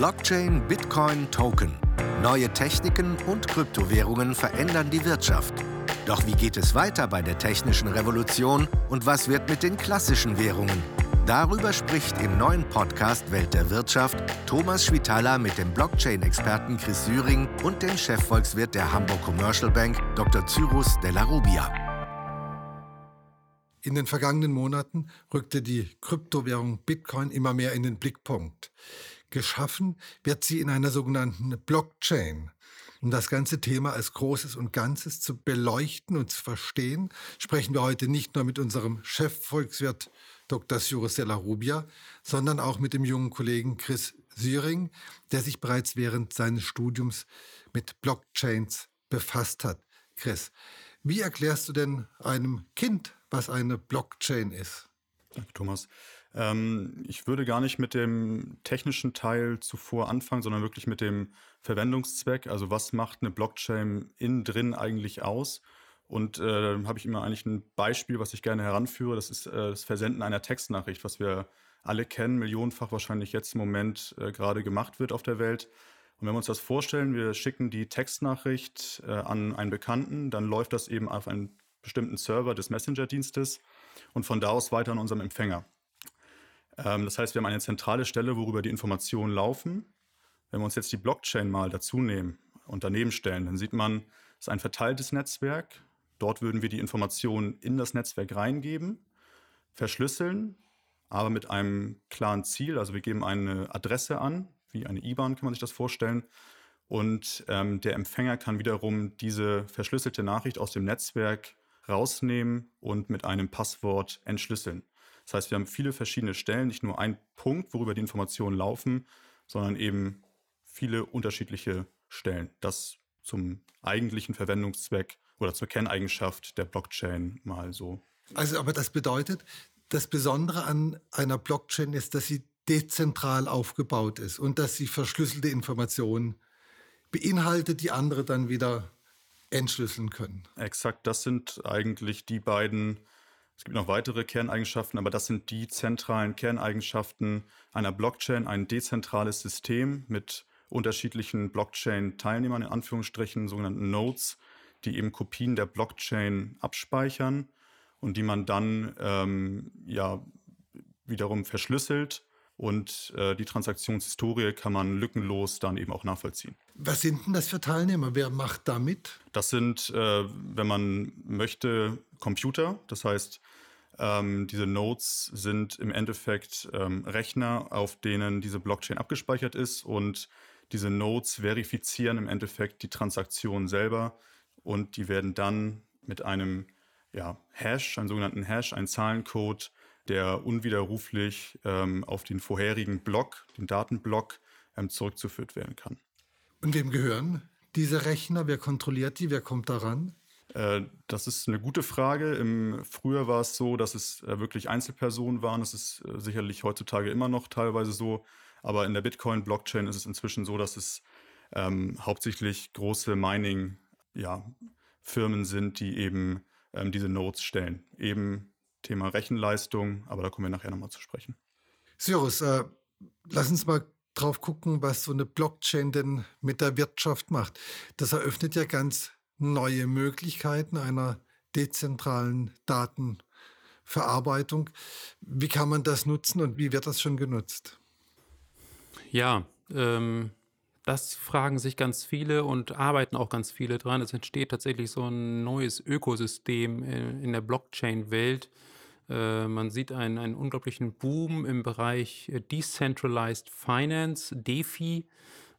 Blockchain, Bitcoin, Token. Neue Techniken und Kryptowährungen verändern die Wirtschaft. Doch wie geht es weiter bei der technischen Revolution und was wird mit den klassischen Währungen? Darüber spricht im neuen Podcast Welt der Wirtschaft Thomas Schwitaler mit dem Blockchain-Experten Chris Syring und dem Chefvolkswirt der Hamburg Commercial Bank Dr. Cyrus Della Rubia. In den vergangenen Monaten rückte die Kryptowährung Bitcoin immer mehr in den Blickpunkt. Geschaffen wird sie in einer sogenannten Blockchain. Um das ganze Thema als Großes und Ganzes zu beleuchten und zu verstehen, sprechen wir heute nicht nur mit unserem Chefvolkswirt Dr. Cyrus Della Rubia, sondern auch mit dem jungen Kollegen Chris Syring, der sich bereits während seines Studiums mit Blockchains befasst hat. Chris, wie erklärst du denn einem Kind, was eine Blockchain ist? Danke, Thomas. Ähm, ich würde gar nicht mit dem technischen Teil zuvor anfangen, sondern wirklich mit dem Verwendungszweck. Also was macht eine Blockchain innen drin eigentlich aus? Und äh, habe ich immer eigentlich ein Beispiel, was ich gerne heranführe. Das ist äh, das Versenden einer Textnachricht, was wir alle kennen, millionenfach wahrscheinlich jetzt im Moment äh, gerade gemacht wird auf der Welt. Und wenn wir uns das vorstellen, wir schicken die Textnachricht äh, an einen Bekannten, dann läuft das eben auf einen bestimmten Server des Messenger-Dienstes und von da aus weiter an unserem Empfänger. Ähm, das heißt, wir haben eine zentrale Stelle, worüber die Informationen laufen. Wenn wir uns jetzt die Blockchain mal dazu nehmen und daneben stellen, dann sieht man, es ist ein verteiltes Netzwerk. Dort würden wir die Informationen in das Netzwerk reingeben, verschlüsseln, aber mit einem klaren Ziel. Also wir geben eine Adresse an, wie eine IBAN kann man sich das vorstellen. Und ähm, der Empfänger kann wiederum diese verschlüsselte Nachricht aus dem Netzwerk rausnehmen und mit einem Passwort entschlüsseln. Das heißt, wir haben viele verschiedene Stellen, nicht nur ein Punkt, worüber die Informationen laufen, sondern eben viele unterschiedliche Stellen. Das zum eigentlichen Verwendungszweck oder zur Kerneigenschaft der Blockchain mal so. Also, aber das bedeutet, das Besondere an einer Blockchain ist, dass sie dezentral aufgebaut ist und dass sie verschlüsselte Informationen beinhaltet, die andere dann wieder entschlüsseln können. Exakt, das sind eigentlich die beiden, es gibt noch weitere Kerneigenschaften, aber das sind die zentralen Kerneigenschaften einer Blockchain, ein dezentrales System mit unterschiedlichen Blockchain-Teilnehmern, in Anführungsstrichen, sogenannten Nodes, die eben Kopien der Blockchain abspeichern und die man dann ähm, ja wiederum verschlüsselt und äh, die Transaktionshistorie kann man lückenlos dann eben auch nachvollziehen. Was sind denn das für Teilnehmer? Wer macht da mit? Das sind, äh, wenn man möchte, Computer. Das heißt, ähm, diese Nodes sind im Endeffekt ähm, Rechner, auf denen diese Blockchain abgespeichert ist und diese Nodes verifizieren im Endeffekt die Transaktion selber und die werden dann mit einem ja, Hash, einen sogenannten Hash, einen Zahlencode der unwiderruflich ähm, auf den vorherigen Block, den Datenblock, ähm, zurückzuführt werden kann. Und wem gehören diese Rechner? Wer kontrolliert die? Wer kommt daran? Äh, das ist eine gute Frage. Im, früher war es so, dass es äh, wirklich Einzelpersonen waren. Das ist äh, sicherlich heutzutage immer noch teilweise so. Aber in der Bitcoin-Blockchain ist es inzwischen so, dass es ähm, hauptsächlich große Mining-Firmen ja, sind, die eben ähm, diese Nodes stellen. Eben Thema Rechenleistung, aber da kommen wir nachher nochmal zu sprechen. Cyrus, äh, lass uns mal drauf gucken, was so eine Blockchain denn mit der Wirtschaft macht. Das eröffnet ja ganz neue Möglichkeiten einer dezentralen Datenverarbeitung. Wie kann man das nutzen und wie wird das schon genutzt? Ja, ähm, das fragen sich ganz viele und arbeiten auch ganz viele dran. Es entsteht tatsächlich so ein neues Ökosystem in, in der Blockchain-Welt, äh, man sieht einen, einen unglaublichen Boom im Bereich äh, Decentralized Finance, DeFi.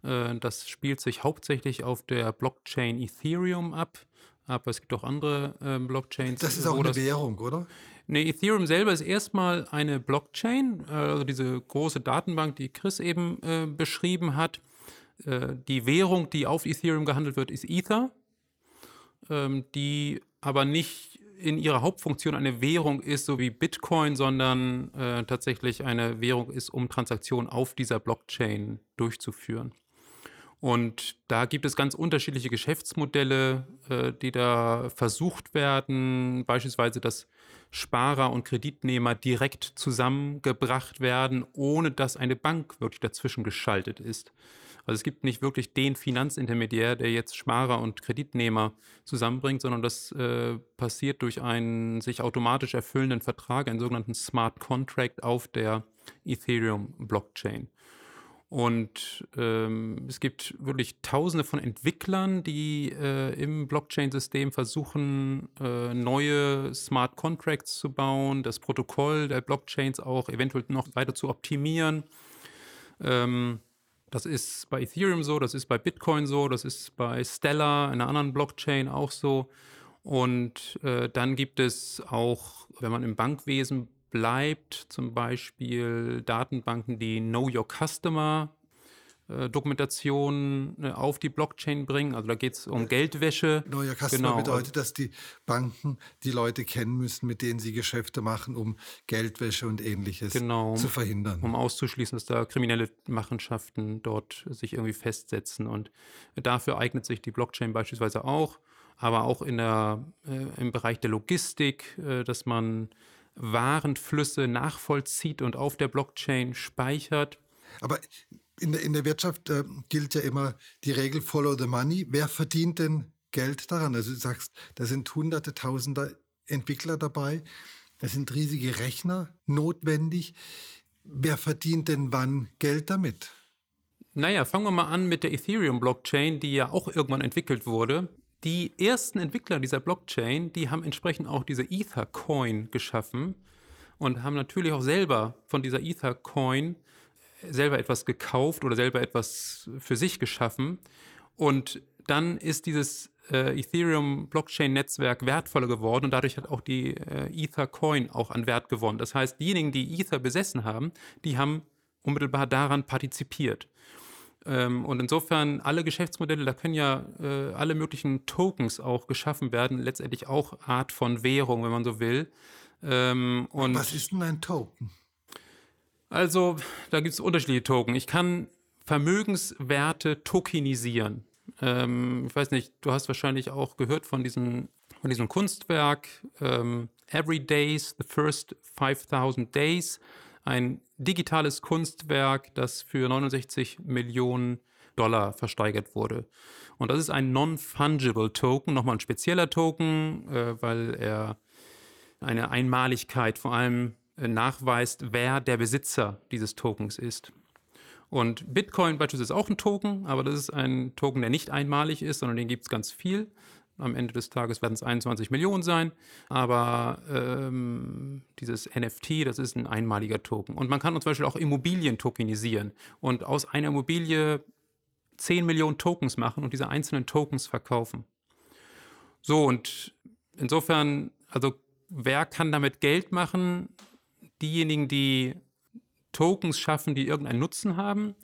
Äh, das spielt sich hauptsächlich auf der Blockchain Ethereum ab. Aber es gibt auch andere äh, Blockchains. Das ist auch eine Währung, oder? Nee, Ethereum selber ist erstmal eine Blockchain, also diese große Datenbank, die Chris eben äh, beschrieben hat. Äh, die Währung, die auf Ethereum gehandelt wird, ist Ether, ähm, die aber nicht in ihrer Hauptfunktion eine Währung ist, so wie Bitcoin, sondern äh, tatsächlich eine Währung ist, um Transaktionen auf dieser Blockchain durchzuführen. Und da gibt es ganz unterschiedliche Geschäftsmodelle, äh, die da versucht werden. Beispielsweise, dass Sparer und Kreditnehmer direkt zusammengebracht werden, ohne dass eine Bank wirklich dazwischen geschaltet ist. Also es gibt nicht wirklich den Finanzintermediär, der jetzt Sparer und Kreditnehmer zusammenbringt, sondern das äh, passiert durch einen sich automatisch erfüllenden Vertrag, einen sogenannten Smart Contract auf der Ethereum-Blockchain. Und ähm, es gibt wirklich tausende von Entwicklern, die äh, im Blockchain-System versuchen, äh, neue Smart Contracts zu bauen, das Protokoll der Blockchains auch eventuell noch weiter zu optimieren. Ähm, das ist bei Ethereum so, das ist bei Bitcoin so, das ist bei Stellar, einer anderen Blockchain auch so. Und äh, dann gibt es auch, wenn man im Bankwesen bleibt, zum Beispiel Datenbanken, die Know Your Customer äh, Dokumentation äh, auf die Blockchain bringen. Also da geht es um Geldwäsche. Neuer Customer genau. bedeutet, dass die Banken die Leute kennen müssen, mit denen sie Geschäfte machen, um Geldwäsche und ähnliches genau, zu verhindern. Um auszuschließen, dass da kriminelle Machenschaften dort sich irgendwie festsetzen. Und dafür eignet sich die Blockchain beispielsweise auch, aber auch in der, äh, im Bereich der Logistik, äh, dass man Warenflüsse nachvollzieht und auf der Blockchain speichert. Aber in der, in der Wirtschaft äh, gilt ja immer die Regel Follow the Money. Wer verdient denn Geld daran? Also du sagst, da sind hunderte, tausender Entwickler dabei. Da sind riesige Rechner notwendig. Wer verdient denn wann Geld damit? Naja, fangen wir mal an mit der Ethereum-Blockchain, die ja auch irgendwann entwickelt wurde. Die ersten Entwickler dieser Blockchain, die haben entsprechend auch diese Ether-Coin geschaffen und haben natürlich auch selber von dieser Ether-Coin selber etwas gekauft oder selber etwas für sich geschaffen. Und dann ist dieses äh, Ethereum Blockchain Netzwerk wertvoller geworden und dadurch hat auch die äh, Ether Coin auch an Wert gewonnen. Das heißt, diejenigen, die Ether besessen haben, die haben unmittelbar daran partizipiert. Ähm, und insofern alle Geschäftsmodelle, da können ja äh, alle möglichen Tokens auch geschaffen werden, letztendlich auch Art von Währung, wenn man so will. Ähm, und Was ist denn ein Token? Also, da gibt es unterschiedliche Token. Ich kann Vermögenswerte tokenisieren. Ähm, ich weiß nicht, du hast wahrscheinlich auch gehört von diesem, von diesem Kunstwerk ähm, Every Days, The First 5000 Days. Ein digitales Kunstwerk, das für 69 Millionen Dollar versteigert wurde. Und das ist ein Non-Fungible Token, nochmal ein spezieller Token, äh, weil er eine Einmaligkeit vor allem nachweist, wer der Besitzer dieses Tokens ist. Und Bitcoin beispielsweise ist auch ein Token, aber das ist ein Token, der nicht einmalig ist, sondern den gibt es ganz viel. Am Ende des Tages werden es 21 Millionen sein, aber ähm, dieses NFT, das ist ein einmaliger Token. Und man kann zum Beispiel auch Immobilien tokenisieren und aus einer Immobilie 10 Millionen Tokens machen und diese einzelnen Tokens verkaufen. So, und insofern, also wer kann damit Geld machen? Diejenigen, die Tokens schaffen, die irgendeinen Nutzen haben,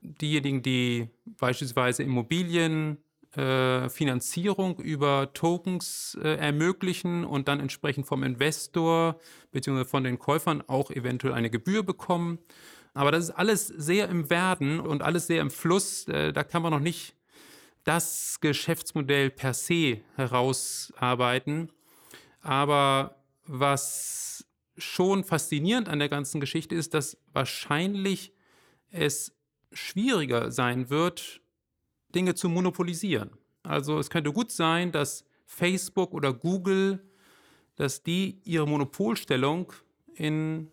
diejenigen, die beispielsweise Immobilien äh, Finanzierung über Tokens äh, ermöglichen und dann entsprechend vom Investor bzw. von den Käufern auch eventuell eine Gebühr bekommen. Aber das ist alles sehr im Werden und alles sehr im Fluss. Äh, da kann man noch nicht das Geschäftsmodell per se herausarbeiten. Aber was schon faszinierend an der ganzen Geschichte ist, dass wahrscheinlich es schwieriger sein wird, Dinge zu monopolisieren. Also es könnte gut sein, dass Facebook oder Google, dass die ihre Monopolstellung in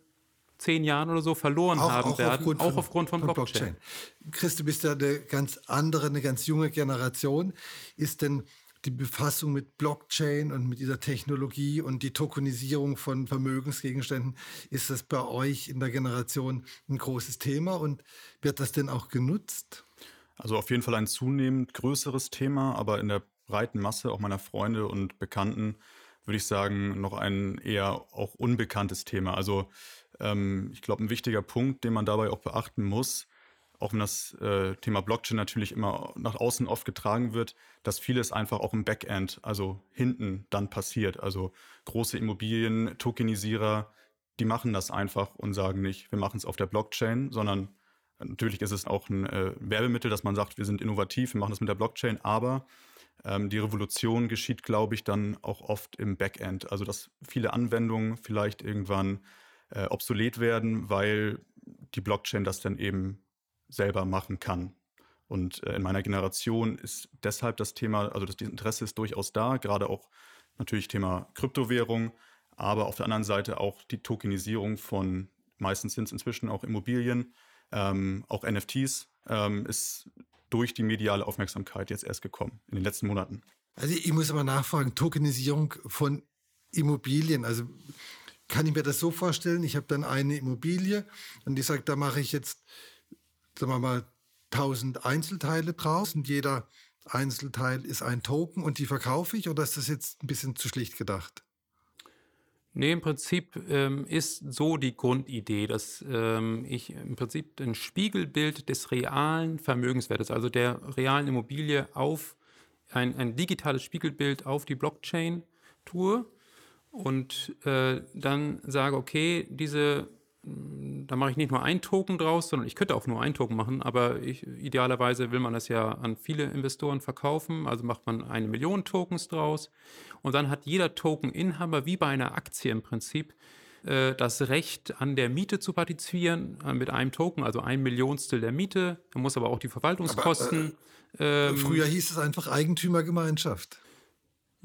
zehn Jahren oder so verloren auch, haben auch werden, aufgrund auch von, aufgrund von, von Blockchain. Blockchain. Chris, du bist ja eine ganz andere, eine ganz junge Generation. Ist denn die Befassung mit Blockchain und mit dieser Technologie und die Tokenisierung von Vermögensgegenständen, ist das bei euch in der Generation ein großes Thema und wird das denn auch genutzt? Also auf jeden Fall ein zunehmend größeres Thema, aber in der breiten Masse auch meiner Freunde und Bekannten würde ich sagen, noch ein eher auch unbekanntes Thema. Also ähm, ich glaube, ein wichtiger Punkt, den man dabei auch beachten muss, auch wenn das äh, Thema Blockchain natürlich immer nach außen oft getragen wird, dass vieles einfach auch im Backend, also hinten dann passiert. Also große Immobilien, Tokenisierer, die machen das einfach und sagen nicht, wir machen es auf der Blockchain, sondern Natürlich ist es auch ein äh, Werbemittel, dass man sagt, wir sind innovativ, wir machen das mit der Blockchain, aber ähm, die Revolution geschieht, glaube ich, dann auch oft im Backend. Also dass viele Anwendungen vielleicht irgendwann äh, obsolet werden, weil die Blockchain das dann eben selber machen kann. Und äh, in meiner Generation ist deshalb das Thema, also das Interesse ist durchaus da, gerade auch natürlich Thema Kryptowährung, aber auf der anderen Seite auch die Tokenisierung von, meistens sind es inzwischen auch Immobilien, ähm, auch NFTs, ähm, ist durch die mediale Aufmerksamkeit jetzt erst gekommen in den letzten Monaten. Also ich muss aber nachfragen, Tokenisierung von Immobilien, also kann ich mir das so vorstellen, ich habe dann eine Immobilie und ich sage, da mache ich jetzt, sagen wir mal, 1000 Einzelteile draus und jeder Einzelteil ist ein Token und die verkaufe ich oder ist das jetzt ein bisschen zu schlicht gedacht? Nee, im Prinzip ähm, ist so die Grundidee, dass ähm, ich im Prinzip ein Spiegelbild des realen Vermögenswertes, also der realen Immobilie auf ein, ein digitales Spiegelbild auf die Blockchain tue und äh, dann sage, okay, diese da mache ich nicht nur ein Token draus, sondern ich könnte auch nur ein Token machen, aber ich, idealerweise will man das ja an viele Investoren verkaufen, also macht man eine Million Tokens draus und dann hat jeder Tokeninhaber wie bei einer Aktie im Prinzip äh, das Recht an der Miete zu partizipieren äh, mit einem Token, also ein Millionstel der Miete. Er muss aber auch die Verwaltungskosten. Aber, äh, ähm, früher hieß es einfach Eigentümergemeinschaft.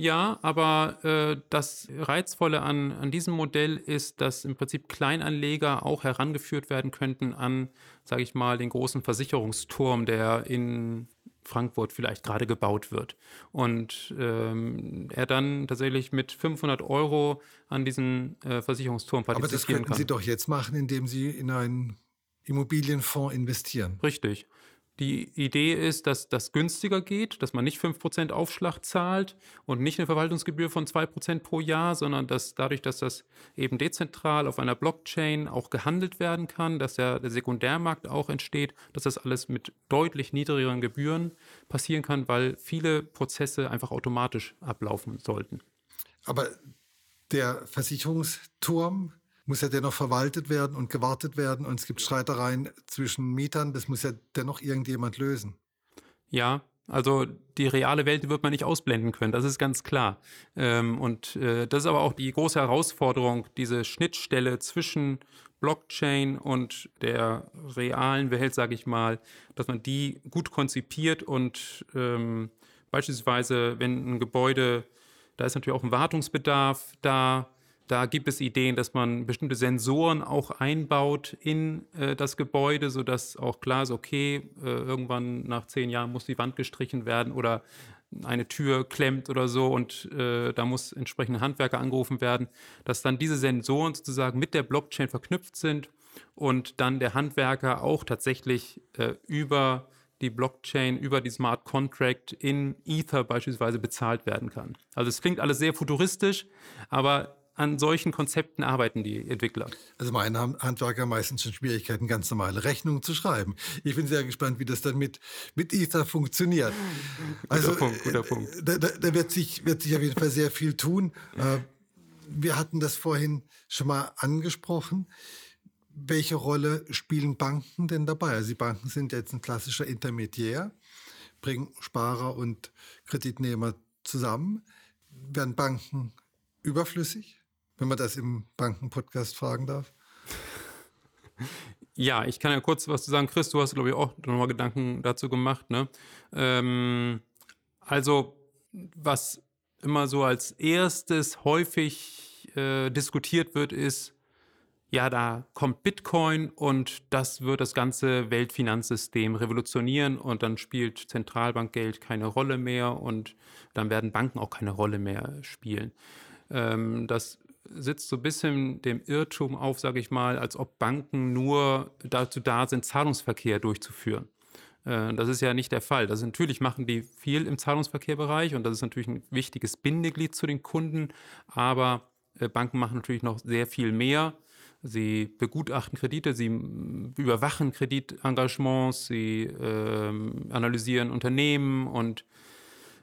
Ja, aber äh, das Reizvolle an, an diesem Modell ist, dass im Prinzip Kleinanleger auch herangeführt werden könnten an, sage ich mal, den großen Versicherungsturm, der in Frankfurt vielleicht gerade gebaut wird. Und ähm, er dann tatsächlich mit 500 Euro an diesen äh, Versicherungsturm partizipieren kann. Aber das könnten kann. Sie doch jetzt machen, indem Sie in einen Immobilienfonds investieren. Richtig. Die Idee ist, dass das günstiger geht, dass man nicht 5% Aufschlag zahlt und nicht eine Verwaltungsgebühr von 2% pro Jahr, sondern dass dadurch, dass das eben dezentral auf einer Blockchain auch gehandelt werden kann, dass ja der Sekundärmarkt auch entsteht, dass das alles mit deutlich niedrigeren Gebühren passieren kann, weil viele Prozesse einfach automatisch ablaufen sollten. Aber der Versicherungsturm muss ja dennoch verwaltet werden und gewartet werden und es gibt Streitereien zwischen Mietern. Das muss ja dennoch irgendjemand lösen. Ja, also die reale Welt wird man nicht ausblenden können, das ist ganz klar. Ähm, und äh, das ist aber auch die große Herausforderung, diese Schnittstelle zwischen Blockchain und der realen Welt, sage ich mal, dass man die gut konzipiert und ähm, beispielsweise, wenn ein Gebäude, da ist natürlich auch ein Wartungsbedarf da, da gibt es Ideen, dass man bestimmte Sensoren auch einbaut in äh, das Gebäude, sodass auch klar ist, okay, äh, irgendwann nach zehn Jahren muss die Wand gestrichen werden oder eine Tür klemmt oder so und äh, da muss entsprechende Handwerker angerufen werden, dass dann diese Sensoren sozusagen mit der Blockchain verknüpft sind und dann der Handwerker auch tatsächlich äh, über die Blockchain über die Smart Contract in Ether beispielsweise bezahlt werden kann. Also es klingt alles sehr futuristisch, aber an solchen Konzepten arbeiten die Entwickler? Also meine Handwerker meistens schon Schwierigkeiten, ganz normale Rechnungen zu schreiben. Ich bin sehr gespannt, wie das dann mit, mit Ether funktioniert. Also, guter Punkt, guter Punkt. Da, da, da, wird, sich, wird sich auf jeden Fall sehr viel tun. Äh, wir hatten das vorhin schon mal angesprochen. Welche Rolle spielen Banken denn dabei? Also die Banken sind jetzt ein klassischer Intermediär, bringen Sparer und Kreditnehmer zusammen. Werden Banken überflüssig? Wenn man das im Bankenpodcast fragen darf? Ja, ich kann ja kurz was zu sagen. Chris, du hast, glaube ich, auch nochmal Gedanken dazu gemacht. Ne? Ähm, also, was immer so als erstes häufig äh, diskutiert wird, ist, ja, da kommt Bitcoin und das wird das ganze Weltfinanzsystem revolutionieren und dann spielt Zentralbankgeld keine Rolle mehr und dann werden Banken auch keine Rolle mehr spielen. Ähm, das sitzt so ein bisschen dem Irrtum auf, sage ich mal, als ob Banken nur dazu da sind, Zahlungsverkehr durchzuführen. Äh, das ist ja nicht der Fall. Das natürlich machen die viel im Zahlungsverkehrbereich und das ist natürlich ein wichtiges Bindeglied zu den Kunden, aber äh, Banken machen natürlich noch sehr viel mehr. Sie begutachten Kredite, sie überwachen Kreditengagements, sie äh, analysieren Unternehmen und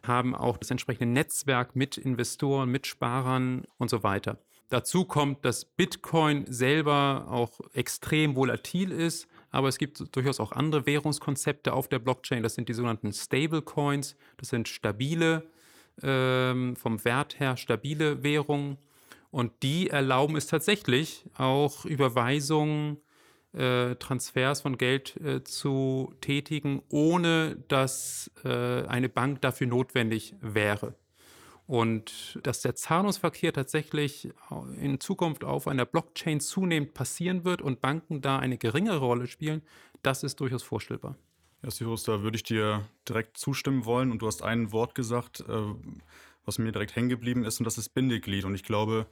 haben auch das entsprechende Netzwerk mit Investoren, mit Sparern und so weiter. Dazu kommt, dass Bitcoin selber auch extrem volatil ist, Aber es gibt durchaus auch andere Währungskonzepte auf der Blockchain. Das sind die sogenannten Stablecoins. Das sind stabile, ähm, vom Wert her stabile Währungen. Und die erlauben es tatsächlich auch Überweisungen, äh, Transfers von Geld äh, zu tätigen, ohne dass äh, eine Bank dafür notwendig wäre. Und dass der Zahlungsverkehr tatsächlich in Zukunft auf einer Blockchain zunehmend passieren wird und Banken da eine geringere Rolle spielen, das ist durchaus vorstellbar. Ja, Cyrus, da würde ich dir direkt zustimmen wollen. Und du hast ein Wort gesagt, äh, was mir direkt hängen geblieben ist, und das ist Bindeglied. Und ich glaube,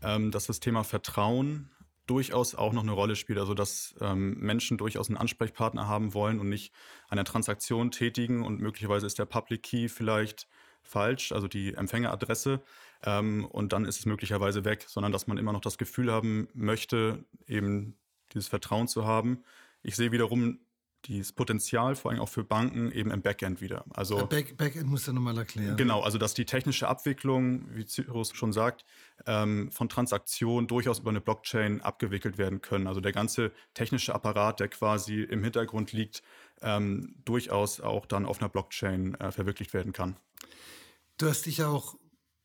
ähm, dass das Thema Vertrauen durchaus auch noch eine Rolle spielt. Also dass ähm, Menschen durchaus einen Ansprechpartner haben wollen und nicht eine Transaktion tätigen und möglicherweise ist der Public Key vielleicht falsch, also die Empfängeradresse, ähm, und dann ist es möglicherweise weg, sondern dass man immer noch das Gefühl haben möchte, eben dieses Vertrauen zu haben. Ich sehe wiederum dieses Potenzial vor allem auch für Banken eben im Backend wieder. Also Back, Backend muss er nochmal erklären. Genau, also dass die technische Abwicklung, wie Cyrus schon sagt, ähm, von Transaktionen durchaus über eine Blockchain abgewickelt werden können. Also der ganze technische Apparat, der quasi im Hintergrund liegt, ähm, durchaus auch dann auf einer Blockchain äh, verwirklicht werden kann. Du hast dich ja auch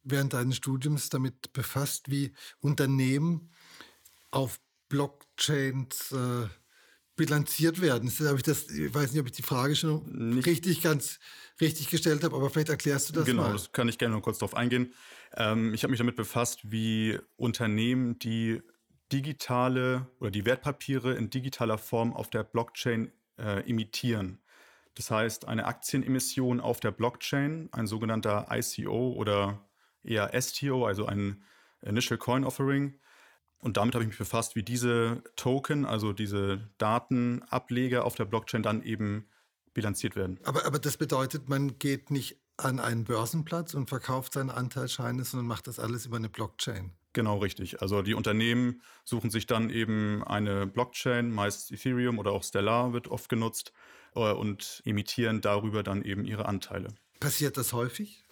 während deines Studiums damit befasst, wie Unternehmen auf Blockchains äh, bilanziert werden. Das, ich, das, ich weiß nicht, ob ich die Frage schon nicht. richtig ganz richtig gestellt habe, aber vielleicht erklärst du das genau, mal. Genau, das kann ich gerne noch kurz darauf eingehen. Ähm, ich habe mich damit befasst, wie Unternehmen die digitale oder die Wertpapiere in digitaler Form auf der Blockchain äh, imitieren. Das heißt, eine Aktienemission auf der Blockchain, ein sogenannter ICO oder eher STO, also ein Initial Coin Offering. Und damit habe ich mich befasst, wie diese Token, also diese Datenableger auf der Blockchain dann eben bilanziert werden. Aber, aber das bedeutet, man geht nicht an einen Börsenplatz und verkauft seine Anteilsscheine, sondern macht das alles über eine Blockchain. Genau richtig. Also die Unternehmen suchen sich dann eben eine Blockchain, meist Ethereum oder auch Stellar wird oft genutzt äh, und imitieren darüber dann eben ihre Anteile. Passiert das häufig?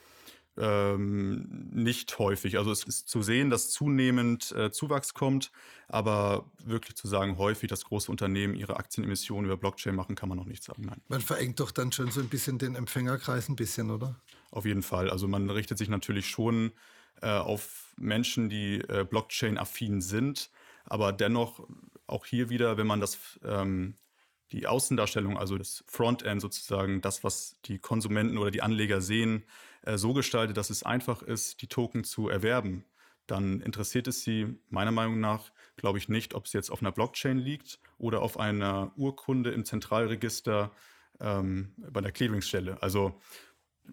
Ähm, nicht häufig. Also es ist zu sehen, dass zunehmend äh, Zuwachs kommt, aber wirklich zu sagen, häufig, dass große Unternehmen ihre Aktienemissionen über Blockchain machen, kann man noch nicht sagen. Nein. Man verengt doch dann schon so ein bisschen den Empfängerkreis ein bisschen, oder? Auf jeden Fall. Also man richtet sich natürlich schon äh, auf Menschen, die äh, Blockchain-affin sind, aber dennoch auch hier wieder, wenn man das ähm, die Außendarstellung, also das Frontend sozusagen, das, was die Konsumenten oder die Anleger sehen, äh, so gestaltet, dass es einfach ist, die Token zu erwerben, dann interessiert es sie meiner Meinung nach, glaube ich, nicht, ob es jetzt auf einer Blockchain liegt oder auf einer Urkunde im Zentralregister ähm, bei der Clearingstelle. Also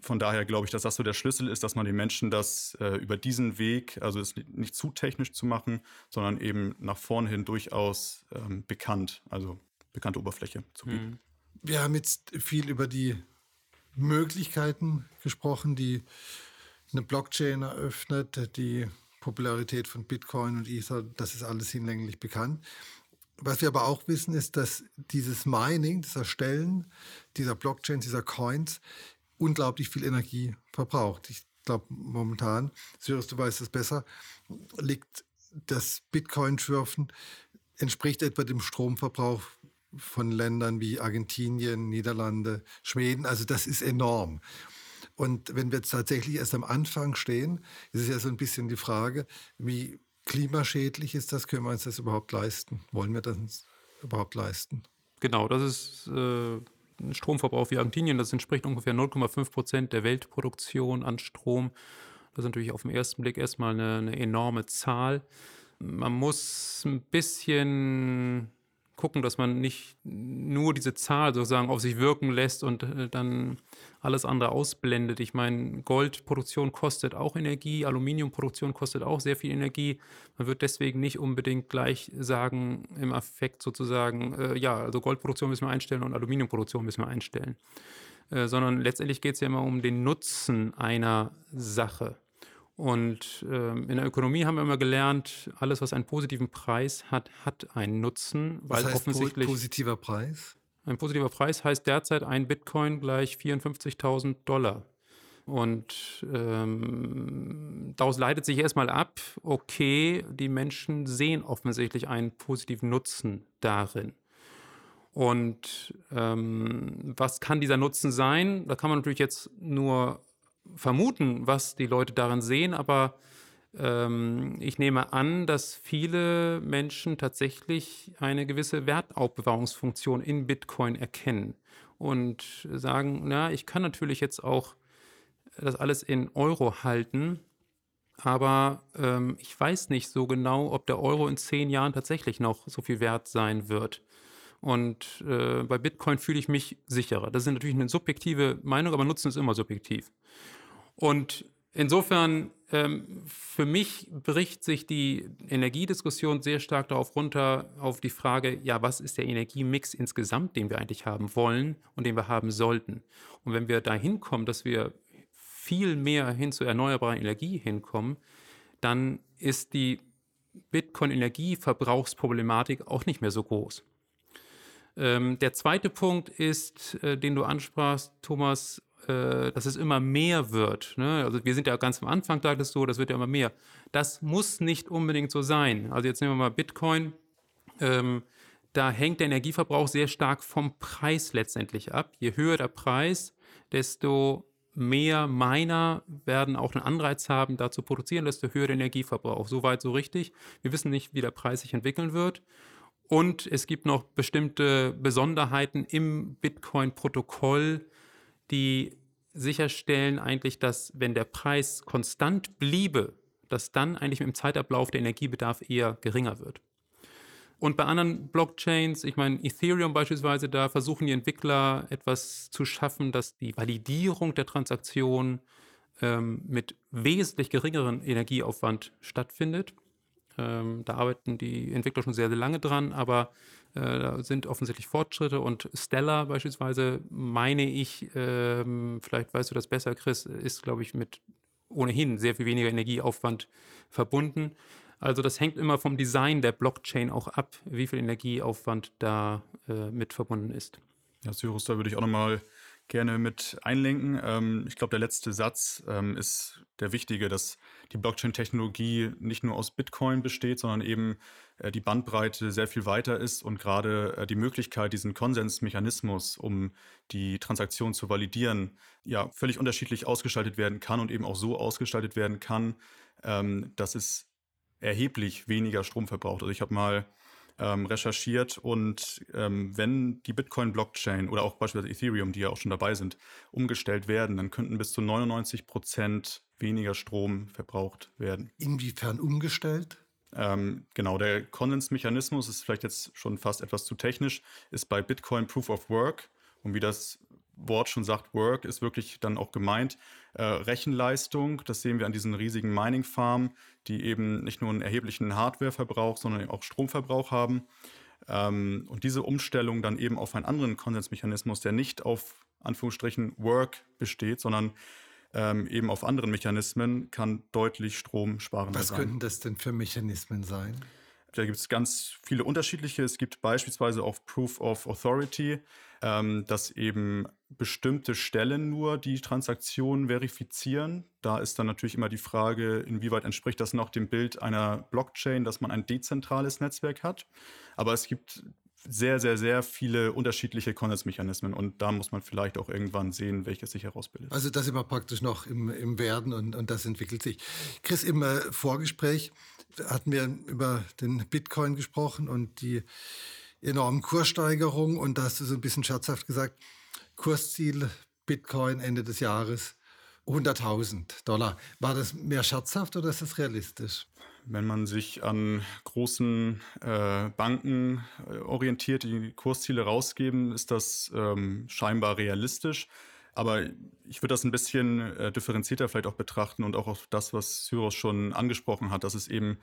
von daher glaube ich, dass das so der Schlüssel ist, dass man den Menschen das äh, über diesen Weg, also es nicht zu technisch zu machen, sondern eben nach vorne hin durchaus ähm, bekannt, also bekannte Oberfläche zu bieten. Mhm. Wir haben jetzt viel über die Möglichkeiten gesprochen, die eine Blockchain eröffnet, die Popularität von Bitcoin und Ether, das ist alles hinlänglich bekannt. Was wir aber auch wissen, ist, dass dieses Mining, das Erstellen dieser Blockchains, dieser Coins, unglaublich viel Energie verbraucht. Ich glaube, momentan, Cyrus, du weißt es besser, liegt das Bitcoin-Schürfen, entspricht etwa dem Stromverbrauch von Ländern wie Argentinien, Niederlande, Schweden. Also das ist enorm. Und wenn wir jetzt tatsächlich erst am Anfang stehen, ist es ja so ein bisschen die Frage, wie klimaschädlich ist das? Können wir uns das überhaupt leisten? Wollen wir das überhaupt leisten? Genau, das ist äh, ein Stromverbrauch wie Argentinien. Das entspricht ungefähr 0,5 Prozent der Weltproduktion an Strom. Das ist natürlich auf den ersten Blick erstmal eine, eine enorme Zahl. Man muss ein bisschen gucken, dass man nicht nur diese Zahl sozusagen auf sich wirken lässt und äh, dann alles andere ausblendet. Ich meine, Goldproduktion kostet auch Energie, Aluminiumproduktion kostet auch sehr viel Energie. Man wird deswegen nicht unbedingt gleich sagen, im Affekt sozusagen, äh, ja, also Goldproduktion müssen wir einstellen und Aluminiumproduktion müssen wir einstellen. Äh, sondern letztendlich geht es ja immer um den Nutzen einer Sache. Und ähm, in der Ökonomie haben wir immer gelernt, alles, was einen positiven Preis hat, hat einen Nutzen. Weil was heißt offensichtlich positiver Preis? Ein positiver Preis heißt derzeit ein Bitcoin gleich 54.000 Dollar. Und ähm, daraus leitet sich erstmal ab, okay, die Menschen sehen offensichtlich einen positiven Nutzen darin. Und ähm, was kann dieser Nutzen sein? Da kann man natürlich jetzt nur vermuten, was die Leute darin sehen, aber ähm, ich nehme an, dass viele Menschen tatsächlich eine gewisse Wertaufbewahrungsfunktion in Bitcoin erkennen und sagen, na, ich kann natürlich jetzt auch das alles in Euro halten, aber ähm, ich weiß nicht so genau, ob der Euro in zehn Jahren tatsächlich noch so viel wert sein wird. Und äh, bei Bitcoin fühle ich mich sicherer. Das ist natürlich eine subjektive Meinung, aber Nutzen ist immer subjektiv. Und insofern, ähm, für mich bricht sich die Energiediskussion sehr stark darauf runter, auf die Frage, ja, was ist der Energiemix insgesamt, den wir eigentlich haben wollen und den wir haben sollten? Und wenn wir dahin kommen, dass wir viel mehr hin zu erneuerbarer Energie hinkommen, dann ist die Bitcoin-Energieverbrauchsproblematik auch nicht mehr so groß. Ähm, der zweite Punkt ist, äh, den du ansprachst, Thomas, äh, dass es immer mehr wird. Ne? Also wir sind ja ganz am Anfang, das so, das wird ja immer mehr. Das muss nicht unbedingt so sein. Also jetzt nehmen wir mal Bitcoin. Ähm, da hängt der Energieverbrauch sehr stark vom Preis letztendlich ab. Je höher der Preis, desto mehr Miner werden auch einen Anreiz haben, da zu produzieren, desto höher der Energieverbrauch. Soweit so richtig. Wir wissen nicht, wie der Preis sich entwickeln wird. Und es gibt noch bestimmte Besonderheiten im Bitcoin-Protokoll, die sicherstellen eigentlich, dass wenn der Preis konstant bliebe, dass dann eigentlich mit dem Zeitablauf der Energiebedarf eher geringer wird. Und bei anderen Blockchains, ich meine Ethereum beispielsweise, da versuchen die Entwickler etwas zu schaffen, dass die Validierung der Transaktion ähm, mit wesentlich geringeren Energieaufwand stattfindet. Ähm, da arbeiten die Entwickler schon sehr, sehr lange dran, aber äh, da sind offensichtlich Fortschritte und Stellar beispielsweise, meine ich, ähm, vielleicht weißt du das besser, Chris, ist, glaube ich, mit ohnehin sehr viel weniger Energieaufwand verbunden. Also das hängt immer vom Design der Blockchain auch ab, wie viel Energieaufwand da äh, mit verbunden ist. Ja, Cyrus, da würde ich auch nochmal gerne mit einlenken. Ähm, ich glaube, der letzte Satz ähm, ist der wichtige, dass die Blockchain-Technologie nicht nur aus Bitcoin besteht, sondern eben äh, die Bandbreite sehr viel weiter ist und gerade äh, die Möglichkeit, diesen Konsensmechanismus, um die Transaktion zu validieren, ja, völlig unterschiedlich ausgestaltet werden kann und eben auch so ausgestaltet werden kann, ähm, dass es erheblich weniger Strom verbraucht. Also ich habe mal ähm, recherchiert und ähm, wenn die Bitcoin-Blockchain oder auch beispielsweise Ethereum, die ja auch schon dabei sind, umgestellt werden, dann könnten bis zu 99 Prozent weniger Strom verbraucht werden. Inwiefern umgestellt? Ähm, genau, der Konsensmechanismus ist vielleicht jetzt schon fast etwas zu technisch, ist bei Bitcoin Proof of Work. Und wie das Wort schon sagt, Work ist wirklich dann auch gemeint. Äh, Rechenleistung, das sehen wir an diesen riesigen Mining-Farmen, die eben nicht nur einen erheblichen Hardwareverbrauch, sondern auch Stromverbrauch haben. Ähm, und diese Umstellung dann eben auf einen anderen Konsensmechanismus, der nicht auf Anführungsstrichen Work besteht, sondern ähm, eben auf anderen Mechanismen, kann deutlich Strom sparen. Was könnten das denn für Mechanismen sein? Da gibt es ganz viele unterschiedliche. Es gibt beispielsweise auch Proof of Authority, ähm, dass eben bestimmte Stellen nur die Transaktion verifizieren. Da ist dann natürlich immer die Frage, inwieweit entspricht das noch dem Bild einer Blockchain, dass man ein dezentrales Netzwerk hat. Aber es gibt sehr, sehr, sehr viele unterschiedliche Konsensmechanismen und da muss man vielleicht auch irgendwann sehen, welches sich herausbildet. Also das immer praktisch noch im, im Werden und, und das entwickelt sich. Chris, im äh, Vorgespräch hatten wir über den Bitcoin gesprochen und die enormen Kurssteigerungen und da hast du so ein bisschen scherzhaft gesagt, Kursziel Bitcoin Ende des Jahres 100.000 Dollar. War das mehr scherzhaft oder ist das realistisch? Wenn man sich an großen äh, Banken äh, orientiert, die Kursziele rausgeben, ist das ähm, scheinbar realistisch. Aber ich würde das ein bisschen äh, differenzierter vielleicht auch betrachten und auch auf das, was Syros schon angesprochen hat, dass es eben,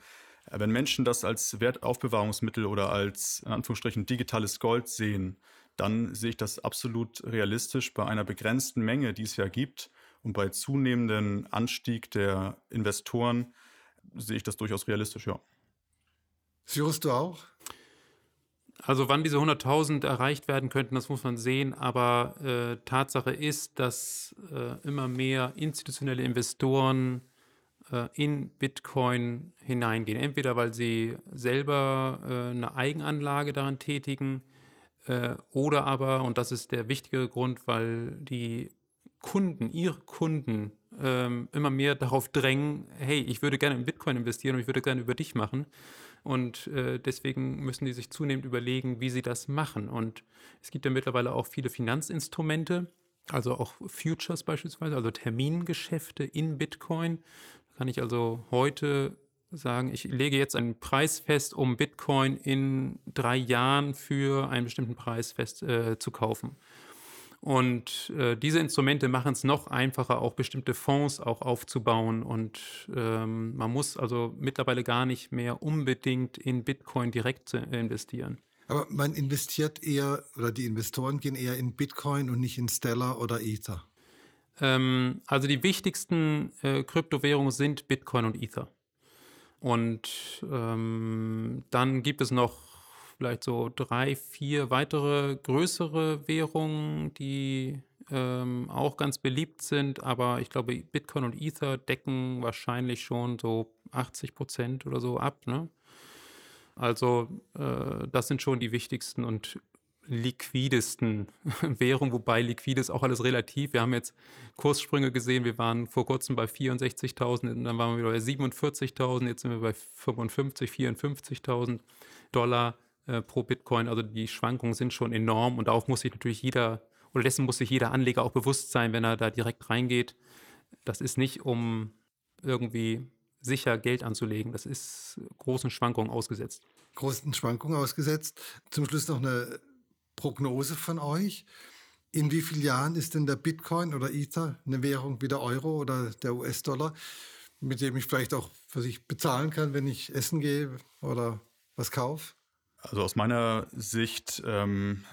äh, wenn Menschen das als Wertaufbewahrungsmittel oder als in Anführungsstrichen digitales Gold sehen, dann sehe ich das absolut realistisch bei einer begrenzten Menge, die es ja gibt und bei zunehmendem Anstieg der Investoren sehe ich das durchaus realistisch, ja. Cyrus, du auch? Also wann diese 100.000 erreicht werden könnten, das muss man sehen. Aber äh, Tatsache ist, dass äh, immer mehr institutionelle Investoren äh, in Bitcoin hineingehen. Entweder weil sie selber äh, eine Eigenanlage daran tätigen Äh, oder aber, und das ist der wichtige Grund, weil die Kunden, ihre Kunden ähm, immer mehr darauf drängen, hey, ich würde gerne in Bitcoin investieren und ich würde gerne über dich machen. Und äh, deswegen müssen die sich zunehmend überlegen, wie sie das machen. Und es gibt ja mittlerweile auch viele Finanzinstrumente, also auch Futures beispielsweise, also Termingeschäfte in Bitcoin. Da kann ich also heute sagen, ich lege jetzt einen Preis fest, um Bitcoin in drei Jahren für einen bestimmten Preis fest äh, zu kaufen. Und äh, diese Instrumente machen es noch einfacher, auch bestimmte Fonds auch aufzubauen. Und ähm, man muss also mittlerweile gar nicht mehr unbedingt in Bitcoin direkt investieren. Aber man investiert eher, oder die Investoren gehen eher in Bitcoin und nicht in Stellar oder Ether. Ähm, also die wichtigsten äh, Kryptowährungen sind Bitcoin und Ether. Und ähm, dann gibt es noch vielleicht so drei, vier weitere größere Währungen, die ähm, auch ganz beliebt sind. Aber ich glaube, Bitcoin und Ether decken wahrscheinlich schon so 80 Prozent oder so ab. Ne? Also äh, das sind schon die wichtigsten und liquidesten Währungen, wobei liquid ist auch alles relativ. Wir haben jetzt Kurssprünge gesehen, wir waren vor kurzem bei 64.000, dann waren wir wieder bei 47.000, jetzt sind wir bei 55, 54.000 Dollar äh, pro Bitcoin. Also die Schwankungen sind schon enorm und darauf muss sich natürlich jeder, oder dessen muss sich jeder Anleger auch bewusst sein, wenn er da direkt reingeht. Das ist nicht, um irgendwie sicher Geld anzulegen. Das ist großen Schwankungen ausgesetzt. Großen Schwankungen ausgesetzt. Zum Schluss noch eine Prognose von euch. In wie vielen Jahren ist denn der Bitcoin oder Ether eine Währung wie der Euro oder der US-Dollar, mit dem ich vielleicht auch für sich bezahlen kann, wenn ich essen gehe oder was kaufe? Also aus meiner Sicht ähm,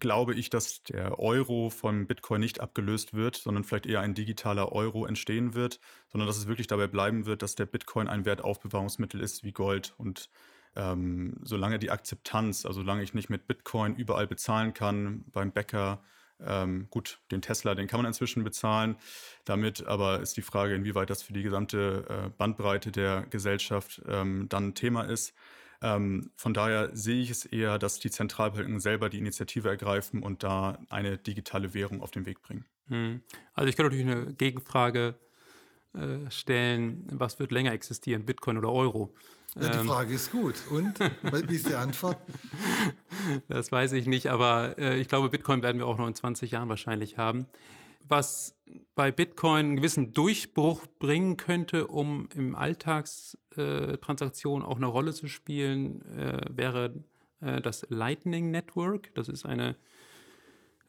glaube ich, dass der Euro von Bitcoin nicht abgelöst wird, sondern vielleicht eher ein digitaler Euro entstehen wird, sondern dass es wirklich dabei bleiben wird, dass der Bitcoin ein Wertaufbewahrungsmittel ist wie Gold. Und ähm, solange die Akzeptanz, also solange ich nicht mit Bitcoin überall bezahlen kann, beim Bäcker, ähm, gut, den Tesla, den kann man inzwischen bezahlen. Damit aber ist die Frage, inwieweit das für die gesamte äh, Bandbreite der Gesellschaft ähm, dann Thema ist. Ähm, von daher sehe ich es eher, dass die Zentralbanken selber die Initiative ergreifen und da eine digitale Währung auf den Weg bringen. Hm. Also ich kann natürlich eine Gegenfrage äh, stellen, was wird länger existieren, Bitcoin oder Euro? Ja, die ähm. Frage ist gut. Und? Wie ist die Antwort? Das weiß ich nicht, aber äh, ich glaube, Bitcoin werden wir auch noch in 20 Jahren wahrscheinlich haben was bei Bitcoin einen gewissen Durchbruch bringen könnte, um im Alltagstransaktionen auch eine Rolle zu spielen, äh, wäre äh, das Lightning Network. Das ist eine,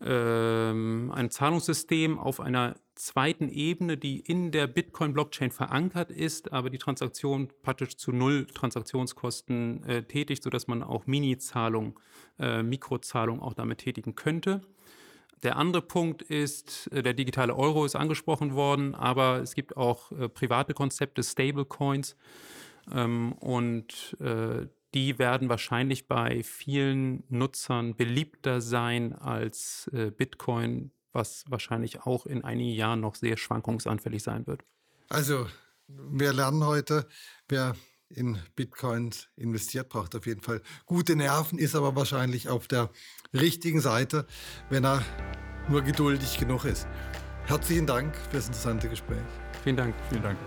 ähm, ein Zahlungssystem auf einer zweiten Ebene, die in der Bitcoin-Blockchain verankert ist, aber die Transaktion praktisch zu null Transaktionskosten äh, tätigt, sodass man auch Mini-Zahlungen, äh, Mikrozahlungen auch damit tätigen könnte. Der andere Punkt ist, äh, der digitale Euro ist angesprochen worden, aber es gibt auch äh, private Konzepte, Stablecoins. Ähm, und äh, die werden wahrscheinlich bei vielen Nutzern beliebter sein als äh, Bitcoin, was wahrscheinlich auch in einigen Jahren noch sehr schwankungsanfällig sein wird. Also, wir lernen heute, wer in Bitcoins investiert, braucht auf jeden Fall gute Nerven, ist aber wahrscheinlich auf der richtigen Seite, wenn er nur geduldig genug ist. Herzlichen Dank für das interessante Gespräch. Vielen Dank. Vielen Dank.